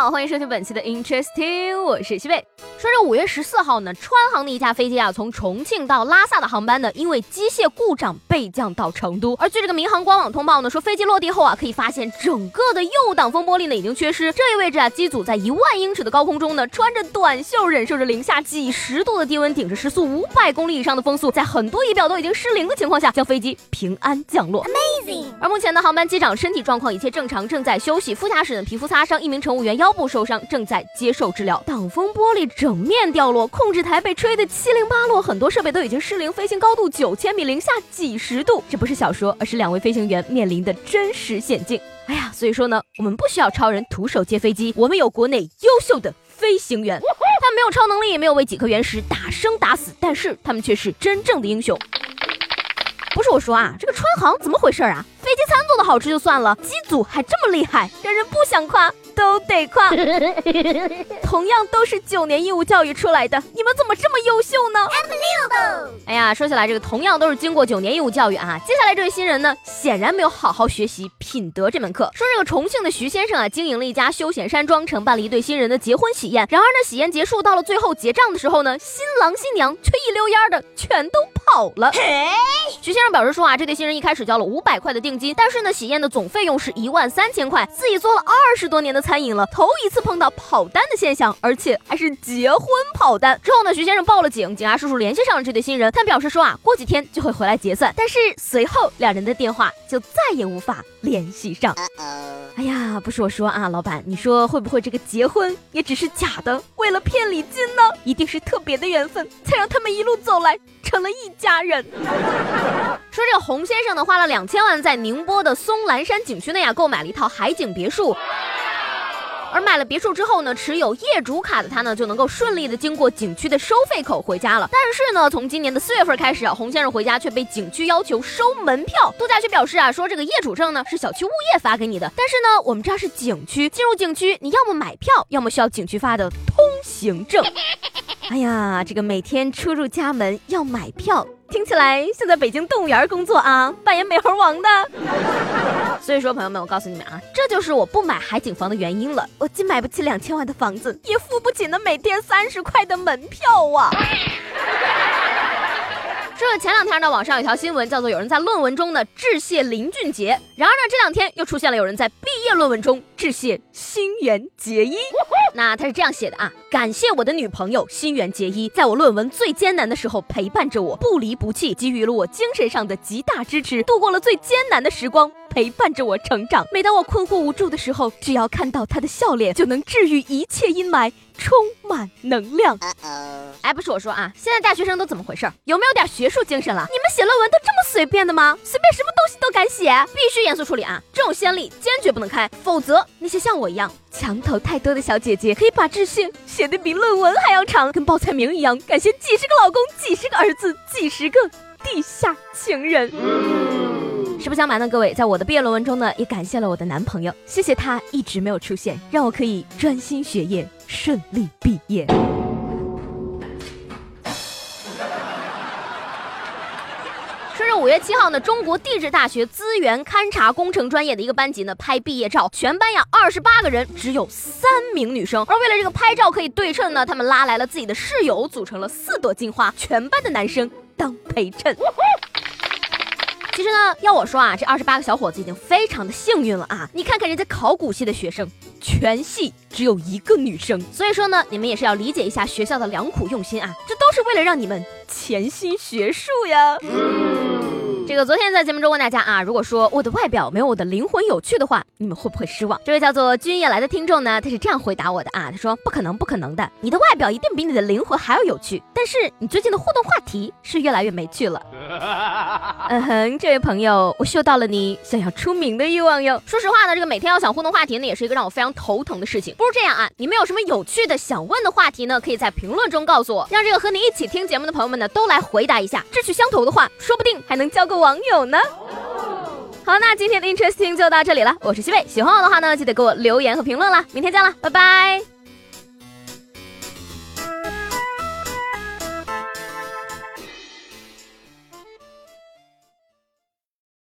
好，欢迎收听本期的 Interesting，我是西贝。说这五月十四号呢，川航的一架飞机啊，从重庆到拉萨的航班呢，因为机械故障备降到成都。而据这个民航官网通报呢，说飞机落地后啊，可以发现整个的右挡风玻璃呢已经缺失，这一位置啊，机组在一万英尺的高空中呢，穿着短袖，忍受着零下几十度的低温，顶着时速五百公里以上的风速，在很多仪表都已经失灵的情况下，将飞机平安降落。Amazing！而目前呢，航班机长身体状况一切正常，正在休息。副驾驶呢，皮肤擦伤，一名乘务员腰腰部受伤，正在接受治疗。挡风玻璃整。整面掉落，控制台被吹得七零八落，很多设备都已经失灵，飞行高度九千米，零下几十度，这不是小说，而是两位飞行员面临的真实险境。哎呀，所以说呢，我们不需要超人徒手接飞机，我们有国内优秀的飞行员，他们没有超能力，也没有为几颗原石打生打死，但是他们却是真正的英雄。不是我说啊，这个川航怎么回事啊？做的好吃就算了，机组还这么厉害，让人不想夸。都得夸，同样都是九年义务教育出来的，你们怎么这么优秀呢？哎呀，说起来这个同样都是经过九年义务教育啊，接下来这位新人呢，显然没有好好学习品德这门课。说这个重庆的徐先生啊，经营了一家休闲山庄，承办了一对新人的结婚喜宴。然而呢，喜宴结束到了最后结账的时候呢，新郎新娘却一溜烟的全都跑了。徐先生表示说啊，这对新人一开始交了五百块的定金，但是呢，喜宴的总费用是一万三千块，自己做了二十多年的。餐饮了，头一次碰到跑单的现象，而且还是结婚跑单。之后呢，徐先生报了警，警察叔叔联系上了这对新人，他表示说啊，过几天就会回来结算。但是随后两人的电话就再也无法联系上。哎呀，不是我说啊，老板，你说会不会这个结婚也只是假的，为了骗礼金呢？一定是特别的缘分，才让他们一路走来成了一家人。说这个洪先生呢，花了两千万在宁波的松兰山景区内呀，购买了一套海景别墅。而买了别墅之后呢，持有业主卡的他呢，就能够顺利的经过景区的收费口回家了。但是呢，从今年的四月份开始啊，洪先生回家却被景区要求收门票。度假区表示啊，说这个业主证呢是小区物业发给你的，但是呢，我们这儿是景区，进入景区你要么买票，要么需要景区发的通行证。哎呀，这个每天出入家门要买票。听起来像在北京动物园工作啊，扮演美猴王的。所以说，朋友们，我告诉你们啊，这就是我不买海景房的原因了。我既买不起两千万的房子，也付不起那每天三十块的门票啊。这前两天呢，网上有条新闻，叫做有人在论文中呢致谢林俊杰。然而呢，这两天又出现了有人在毕业论文中致谢新垣结衣。那他是这样写的啊：感谢我的女朋友新垣结衣，在我论文最艰难的时候陪伴着我，不离不弃，给予了我精神上的极大支持，度过了最艰难的时光，陪伴着我成长。每当我困惑无助的时候，只要看到他的笑脸，就能治愈一切阴霾。充满能量。哎，不是我说啊，现在大学生都怎么回事？有没有点学术精神了？你们写论文都这么随便的吗？随便什么东西都敢写？必须严肃处理啊！这种先例坚决不能开，否则那些像我一样墙头太多的小姐姐，可以把致谢写的比论文还要长，跟报菜名一样，感谢几十个老公、几十个儿子、几十个地下情人。实不相瞒呢，各位，在我的毕业论文中呢，也感谢了我的男朋友，谢谢他一直没有出现，让我可以专心学业，顺利毕业。说是五月七号呢，中国地质大学资源勘察工程专业的一个班级呢拍毕业照，全班呀二十八个人，只有三名女生，而为了这个拍照可以对称呢，他们拉来了自己的室友，组成了四朵金花，全班的男生当陪衬。其实呢，要我说啊，这二十八个小伙子已经非常的幸运了啊！你看看人家考古系的学生，全系只有一个女生，所以说呢，你们也是要理解一下学校的良苦用心啊，这都是为了让你们潜心学术呀。这个昨天在节目中问大家啊，如果说我的外表没有我的灵魂有趣的话，你们会不会失望？这位叫做君夜来的听众呢，他是这样回答我的啊，他说不可能，不可能的，你的外表一定比你的灵魂还要有趣，但是你最近的互动话题是越来越没趣了。嗯哼，这位朋友，我嗅到了你想要出名的欲望哟。说实话呢，这个每天要想互动话题呢，也是一个让我非常头疼的事情。不如这样啊，你们有什么有趣的想问的话题呢？可以在评论中告诉我，让这个和你一起听节目的朋友们呢，都来回答一下。志趣相投的话，说不定还能交个。网友呢？好，那今天的 Interesting 就到这里了，我是西贝，喜欢我的话呢，记得给我留言和评论啦，明天见了，拜拜。